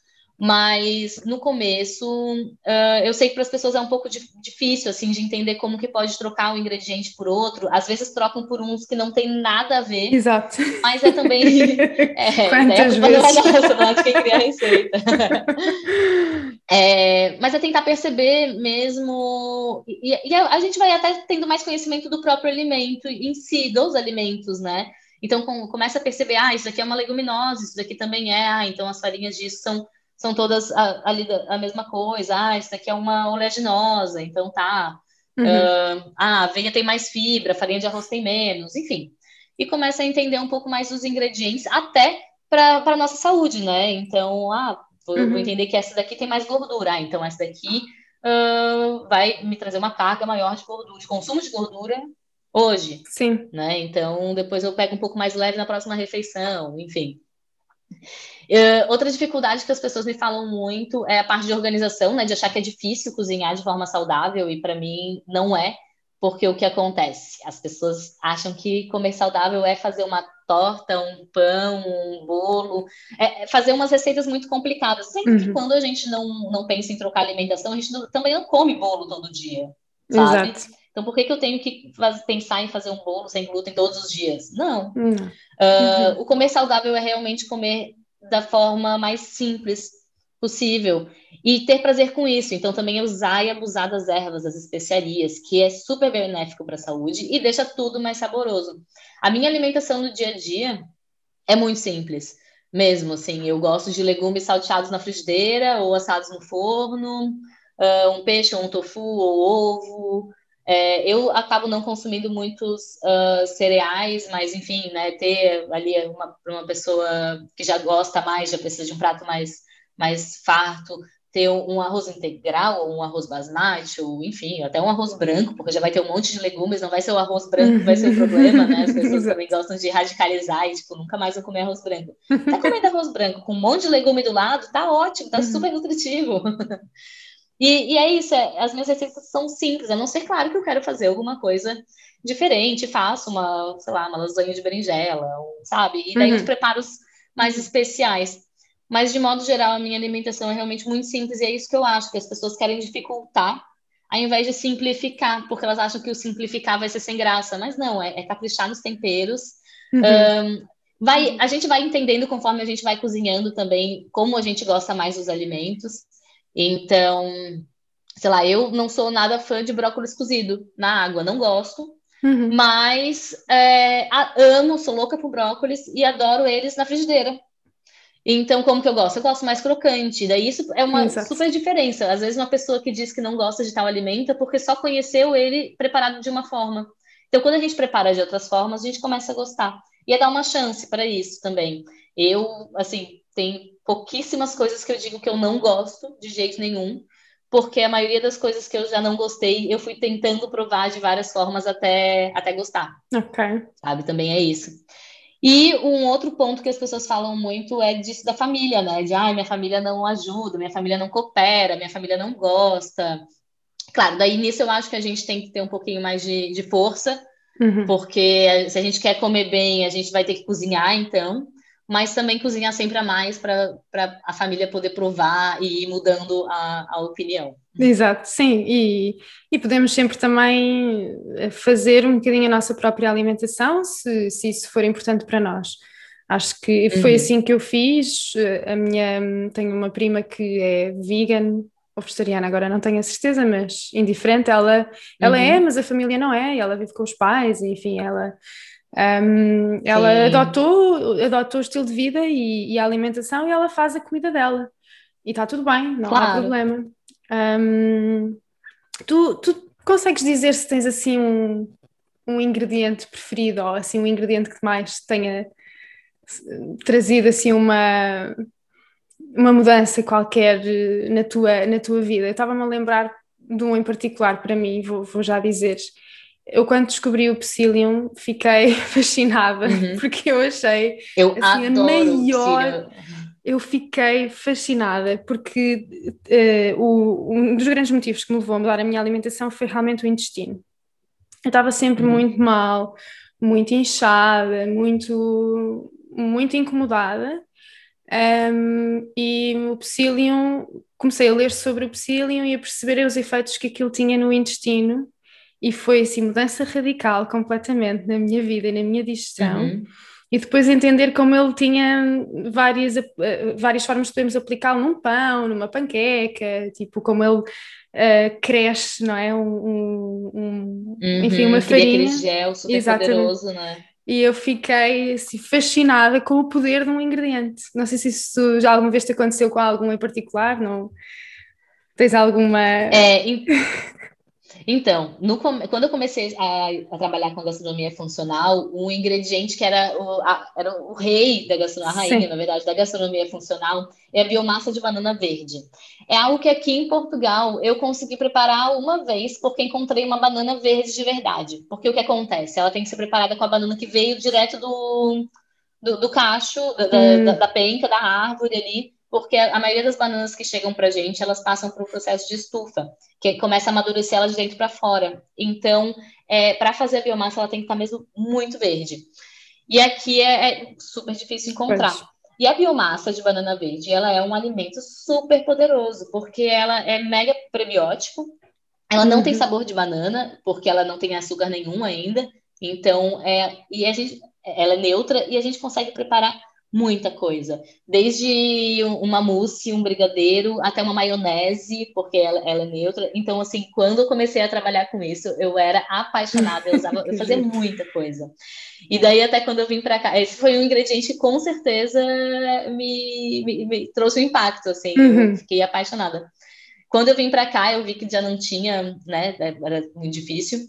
Mas no começo, uh, eu sei que para as pessoas é um pouco difícil assim de entender como que pode trocar um ingrediente por outro. Às vezes trocam por uns que não tem nada a ver. Exato. Mas é também. É, Quantas né, vezes? Nossa, é quem cria a receita. É, mas é tentar perceber mesmo. E, e a, a, gente vai até tendo mais conhecimento do próprio alimento em si, dos alimentos, né? Então com, começa a perceber, ah, isso aqui é uma leguminosa, isso daqui também é, ah, então as farinhas disso são, são todas a, ali a, mesma coisa, ah, isso daqui é uma oleaginosa, então tá. Uhum. Uh, ah, a aveia tem mais fibra, a farinha de arroz tem menos, enfim. e começa a entender um pouco mais dos ingredientes, até para a nossa saúde, né? Então, ah, vou, uhum. vou, entender que essa daqui tem mais gordura, ah, então essa daqui uh, vai me trazer uma carga maior de gordura, de consumo de gordura hoje. Sim. Né? Então, depois eu pego um pouco mais leve na próxima refeição, enfim. Uh, outra dificuldade que as pessoas me falam muito é a parte de organização, né? De achar que é difícil cozinhar de forma saudável, e para mim não é, porque o que acontece? As pessoas acham que comer saudável é fazer uma torta, um pão, um bolo, é, é fazer umas receitas muito complicadas. Sempre uhum. que quando a gente não, não pensa em trocar alimentação, a gente não, também não come bolo todo dia, sabe? Exato. Então, por que, que eu tenho que pensar em fazer um bolo sem glúten todos os dias? Não. Uhum. Uh, o comer saudável é realmente comer da forma mais simples possível e ter prazer com isso. Então, também usar e abusar das ervas, das especiarias, que é super benéfico para a saúde e deixa tudo mais saboroso. A minha alimentação no dia a dia é muito simples, mesmo assim. Eu gosto de legumes salteados na frigideira ou assados no forno, uh, um peixe, um tofu ou ovo. É, eu acabo não consumindo muitos uh, cereais, mas enfim, né, ter ali uma, uma pessoa que já gosta mais, já precisa de um prato mais, mais farto, ter um arroz integral, ou um arroz basmati, ou enfim, até um arroz branco, porque já vai ter um monte de legumes, não vai ser o arroz branco que vai ser o problema, né? As pessoas também gostam de radicalizar e, tipo, nunca mais vou comer arroz branco. Tá comendo arroz branco com um monte de legume do lado, tá ótimo, tá uhum. super nutritivo. E, e é isso, é, as minhas receitas são simples, a não ser claro que eu quero fazer alguma coisa diferente, faço uma, sei lá, uma lasanha de berinjela, sabe? E daí uhum. os preparos mais especiais. Mas, de modo geral, a minha alimentação é realmente muito simples e é isso que eu acho, que as pessoas querem dificultar ao invés de simplificar, porque elas acham que o simplificar vai ser sem graça. Mas não, é, é caprichar nos temperos. Uhum. Um, vai, a gente vai entendendo conforme a gente vai cozinhando também como a gente gosta mais dos alimentos. Então, sei lá, eu não sou nada fã de brócolis cozido na água, não gosto. Uhum. Mas é, amo, sou louca por brócolis e adoro eles na frigideira. Então, como que eu gosto? Eu gosto mais crocante. Daí isso é uma Exato. super diferença. Às vezes uma pessoa que diz que não gosta de tal alimento é porque só conheceu ele preparado de uma forma. Então, quando a gente prepara de outras formas, a gente começa a gostar. E é dar uma chance para isso também. Eu, assim, tem pouquíssimas coisas que eu digo que eu não gosto de jeito nenhum, porque a maioria das coisas que eu já não gostei, eu fui tentando provar de várias formas até, até gostar. Ok. Sabe? Também é isso. E um outro ponto que as pessoas falam muito é disso da família, né? De, ah, minha família não ajuda, minha família não coopera, minha família não gosta. Claro, daí nisso eu acho que a gente tem que ter um pouquinho mais de, de força, uhum. porque se a gente quer comer bem, a gente vai ter que cozinhar, então mas também cozinhar sempre a mais para a família poder provar e ir mudando a, a opinião. Exato, sim, e, e podemos sempre também eh, fazer um bocadinho a nossa própria alimentação, se, se isso for importante para nós. Acho que foi uhum. assim que eu fiz. Eh, a minha tenho uma prima que é vegan ou vegetariana, agora não tenho a certeza, mas indiferente, ela, ela é, uhum. é, mas a família não é, e ela vive com os pais, e enfim, ela um, ela adotou, adotou o estilo de vida e, e, a alimentação e ela faz a comida dela. E está tudo bem, não claro. há problema. Um, tu, tu consegues dizer se tens assim um, um ingrediente preferido ou assim um ingrediente que mais tenha trazido assim uma uma mudança qualquer na tua, na tua vida? Eu estava-me a lembrar de um em particular para mim, vou, vou já dizer eu quando descobri o Psyllium fiquei fascinada uhum. porque eu achei eu assim, a maior eu fiquei fascinada porque uh, o, um dos grandes motivos que me levou a mudar a minha alimentação foi realmente o intestino eu estava sempre uhum. muito mal muito inchada muito muito incomodada um, e o Psyllium comecei a ler sobre o Psyllium e a perceber os efeitos que aquilo tinha no intestino e foi assim mudança radical completamente na minha vida e na minha digestão. Uhum. E depois entender como ele tinha várias, eh, várias formas de podermos aplicá-lo num pão, numa panqueca, tipo como ele uh, cresce, não é? Um, um, um uhum, enfim, uma farinha. Aquele gel super Exatamente. poderoso, não é? E eu fiquei assim, fascinada com o poder de um ingrediente. Não sei se isso já alguma vez te aconteceu com algum em particular, não? Tens alguma. É, Então, no, quando eu comecei a, a, trabalhar com gastronomia funcional, um ingrediente que era o, a, era o rei da gastronomia, a rainha, Sim. na verdade, da gastronomia funcional, é a biomassa de banana verde. É algo que aqui em Portugal eu consegui preparar uma vez, porque encontrei uma banana verde de verdade. Porque o que acontece? Ela tem que ser preparada com a banana que veio direto do, do, do cacho, da, hum. da, da penca, da árvore ali, porque a maioria das bananas que chegam para a gente, elas passam por um processo de estufa, que começa a amadurecer ela de dentro para fora. Então, é, para fazer a biomassa, ela tem que estar tá mesmo muito verde. E aqui é, é super difícil encontrar. E a biomassa de banana verde, ela é um alimento super poderoso, porque ela é mega prebiótico, ela não uhum. tem sabor de banana, porque ela não tem açúcar nenhum ainda. Então, é, e a gente, ela é neutra e a gente consegue preparar muita coisa. Desde uma mousse, um brigadeiro, até uma maionese, porque ela, ela, é neutra. Então, assim, quando eu comecei a trabalhar com isso, eu era apaixonada, eu, usava, eu fazia muita coisa. E daí, até quando eu vim para cá, esse foi um ingrediente que com certeza me, me, me trouxe um impacto, assim, uhum. eu fiquei apaixonada. Quando eu vim para cá, eu vi que já não tinha, né, era muito difícil.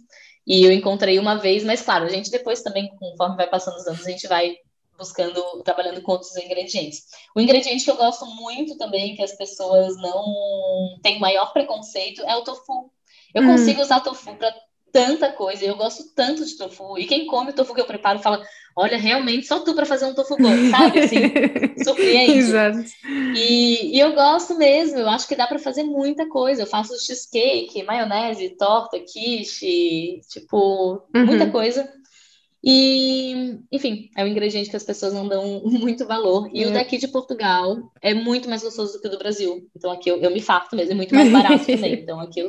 E eu encontrei uma vez, mas claro, a gente depois também, conforme vai passando os anos, a gente vai buscando, trabalhando com outros ingredientes. O ingrediente que eu gosto muito também, que as pessoas não têm maior preconceito, é o tofu. Eu hum. consigo usar tofu para tanta coisa, eu gosto tanto de tofu. E quem come o tofu que eu preparo fala: olha, realmente, só tu para fazer um tofu bom, sabe? Assim, surpreende. Exato. E, e, eu gosto mesmo, eu acho que dá para fazer muita coisa. Eu faço cheesecake, maionese, torta, quiche, tipo, uhum. muita coisa. E, enfim, é um ingrediente que as pessoas não dão muito valor. E é. o daqui de Portugal é muito mais gostoso do que o do Brasil. Então aqui eu, eu me farto mesmo, é muito mais barato também. Então aqui eu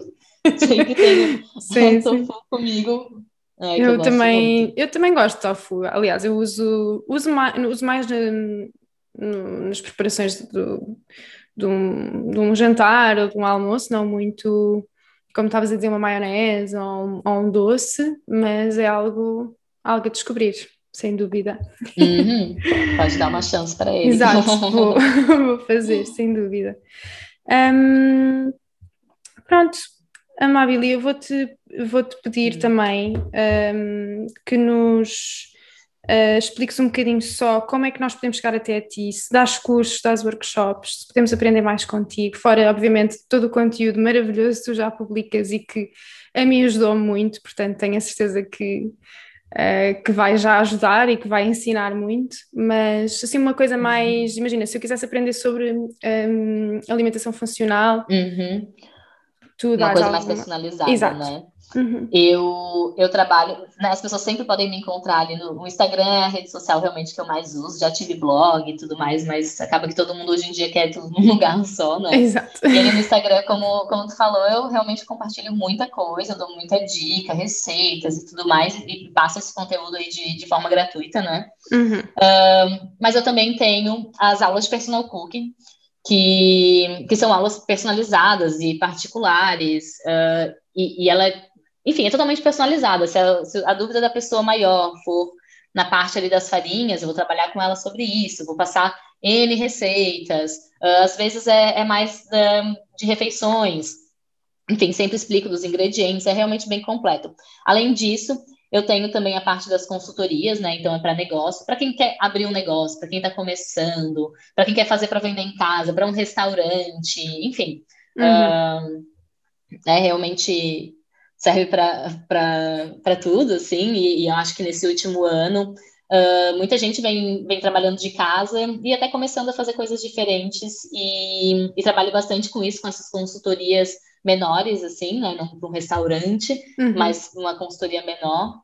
sempre tenho sim, tofu comigo. É, eu, eu também, eu também gosto de tofu. Aliás, eu uso, uso mais, uso mais no, no, nas preparações do, de, um, de um jantar ou de um almoço, não muito, como estavas a dizer, uma maionese ou, ou um doce, mas é algo algo a descobrir, sem dúvida. Uhum. Pode dar uma chance para ele. Exato, vou, vou, fazer, sem dúvida. Um, pronto, Amabile, eu vou-te vou -te pedir também um, que nos uh, expliques um bocadinho só como é que nós podemos chegar até a ti, se dás cursos, se dás workshops, se podemos aprender mais contigo, fora, obviamente, todo o conteúdo maravilhoso que tu já publicas e que a mim ajudou muito, portanto tenho a certeza que uh, que vai já ajudar e que vai ensinar muito, mas assim uma coisa mais, uhum. imagina, se eu quisesse aprender sobre um, alimentação funcional, uhum. tu uma coisa alguma... mais personalizada, Exato. né? Uhum. Eu, eu trabalho, né, as pessoas sempre podem me encontrar ali no, no, Instagram, é a rede social realmente que eu mais uso. Já tive blog e tudo mais, mas acaba que todo mundo hoje em dia quer tudo num lugar só, né? Exato. E ali no Instagram, como, como tu falou, eu realmente compartilho muita coisa, dou muita dica, receitas e tudo mais, e passo esse conteúdo aí de, de forma gratuita, né? Uhum. Um, mas eu também tenho as aulas de personal cooking, que, que são aulas personalizadas e particulares, uh, e, e ela é enfim, é totalmente personalizada. Se a, se a, dúvida da pessoa maior for na parte ali das farinhas, eu vou trabalhar com ela sobre isso, vou passar N receitas, uh, às vezes é, é mais da, de refeições, enfim, sempre explico dos ingredientes, é realmente bem completo. Além disso, eu tenho também a parte das consultorias, né? Então é para negócio, para quem quer abrir um negócio, para quem está começando, para quem quer fazer para vender em casa, para um restaurante, enfim. Uhum. Uh, é realmente serve para tudo, assim, e, e, eu acho que nesse último ano uh, muita gente vem, vem trabalhando de casa e até começando a fazer coisas diferentes e, e trabalho bastante com isso, com essas consultorias menores, assim, né, não para um restaurante, uhum. mas uma consultoria menor.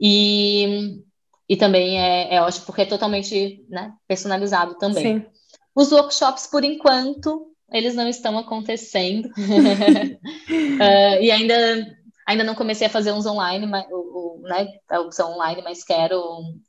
E, e também é, é ótimo porque é totalmente né, personalizado também. Sim. Os workshops, por enquanto, eles não estão acontecendo. uh, e ainda, ainda não comecei a fazer uns online, mas, o, o, né, a opção online, mas quero,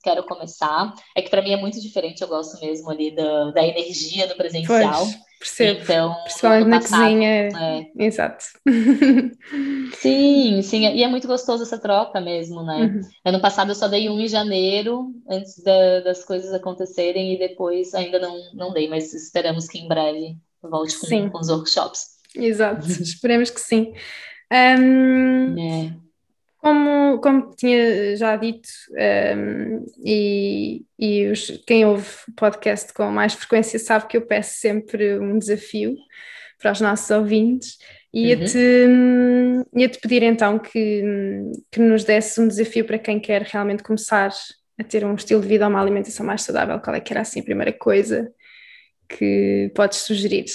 quero começar. É que para mim é muito diferente, eu gosto mesmo ali da, da energia do presencial. Pois, percebo. Então, Principalmente na cozinha. É... Exato. sim, sim. E é muito gostoso essa troca mesmo, né? Uhum. Ano passado eu só dei um em janeiro, antes da, das coisas acontecerem, e depois ainda não, não dei, mas esperamos que em breve volte com, com os workshops. Exato, esperemos que sim. Um, é. como, como tinha já dito, um, e, e os, quem ouve o podcast com mais frequência sabe que eu peço sempre um desafio para os nossos ouvintes. Ia-te uhum. ia -te pedir então que, que nos desse um desafio para quem quer realmente começar a ter um estilo de vida ou uma alimentação mais saudável. Qual é que era assim a primeira coisa que podes sugerir?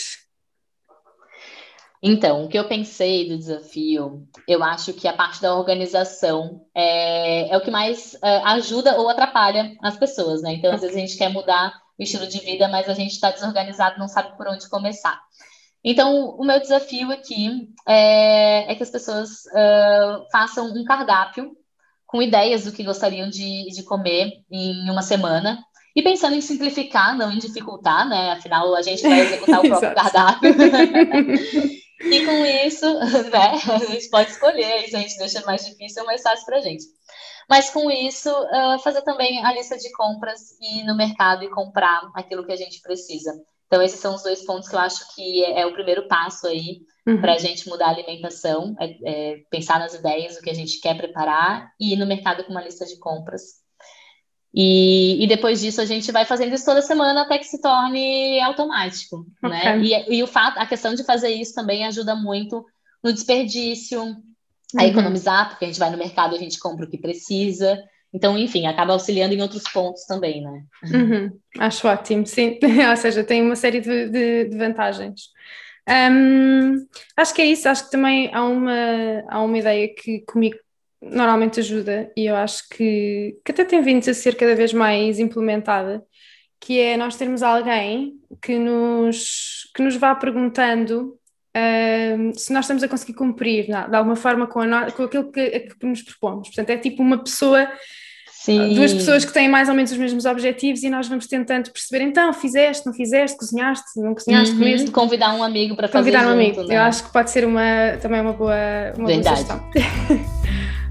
Então, o que eu pensei do desafio, eu acho que a parte da organização é, é o que mais uh, ajuda ou atrapalha as pessoas, né? Então, às vezes a gente quer mudar o estilo de vida, mas a gente está desorganizado, não sabe por onde começar. Então, o meu desafio aqui é, é que as pessoas uh, façam um cardápio com ideias do que gostariam de, de comer em uma semana e pensando em simplificar, não em dificultar, né? Afinal, a gente vai executar o próprio cardápio. e com isso, né? A gente pode escolher, isso a gente deixa mais difícil ou mais fácil para a gente. Mas com isso, uh, fazer também a lista de compras e ir no mercado e comprar aquilo que a gente precisa. Então, esses são os dois pontos que eu acho que é, é o primeiro passo aí uhum. para a gente mudar a alimentação, é, é pensar nas ideias, o que a gente quer preparar e ir no mercado com uma lista de compras e, e, depois disso a gente vai fazendo isso toda semana até que se torne automático, né? okay. né? E, e, o fato, a questão de fazer isso também ajuda muito no desperdício, a uhum. economizar, porque a gente vai no mercado e a gente compra o que precisa. Então, enfim, acaba auxiliando em outros pontos também, né? Uhum. Acho ótimo, sim. Ou seja, tem uma série de, de, de vantagens. Um, acho que é isso, acho que também há uma, há uma ideia que comigo normalmente ajuda e eu acho que, que até tem vindo a ser cada vez mais implementada, que é nós termos alguém que nos, que nos vá perguntando uh, se nós estamos a conseguir cumprir não, de alguma forma com, a, com aquilo que, que nos propomos. Portanto, é tipo uma pessoa Sim. duas pessoas que têm mais ou menos os mesmos objetivos e nós vamos tentando perceber, então, fizeste, não fizeste, cozinhaste, não cozinhaste, uhum. comeste. Convidar um amigo para fazer Convidar um amigo, né? eu acho que pode ser uma, também uma boa, uma Verdade. boa sugestão.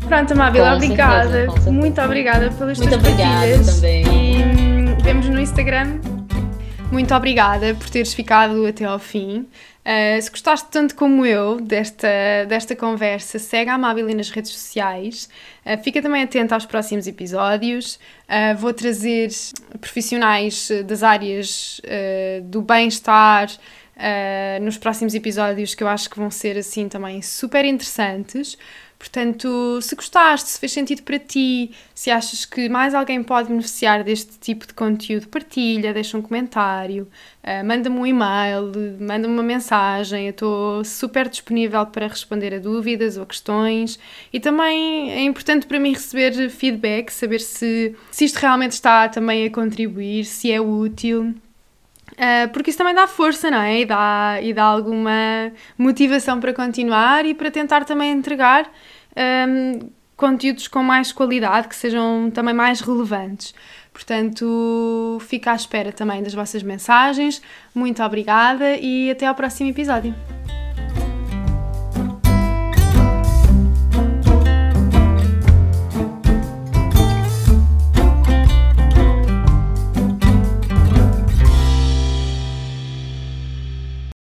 Pronto, Amábila, obrigada. Certeza, Muito obrigada pelas Muito tuas partilhas. Também. E hum, vemos no Instagram. Muito obrigada por teres ficado até ao fim. Uh, se gostaste tanto como eu desta, desta conversa, segue a Amábila nas redes sociais. Uh, fica também atento aos próximos episódios. Uh, vou trazer profissionais das áreas do bem-estar nos próximos episódios que eu acho que vão ser assim também super interessantes. Portanto, se gostaste, se fez sentido para ti, se achas que mais alguém pode beneficiar deste tipo de conteúdo, partilha, deixa um comentário, uh, manda-me um e-mail, manda-me uma mensagem. Eu estou super disponível para responder a dúvidas ou questões. E também é importante para mim receber feedback, saber se, se isto realmente está também a contribuir, se é útil. Uh, porque isso também dá força, não é? E dá, e dá alguma motivação para continuar e para tentar também entregar um, conteúdos com mais qualidade, que sejam também mais relevantes. Portanto, fica à espera também das vossas mensagens. Muito obrigada e até ao próximo episódio.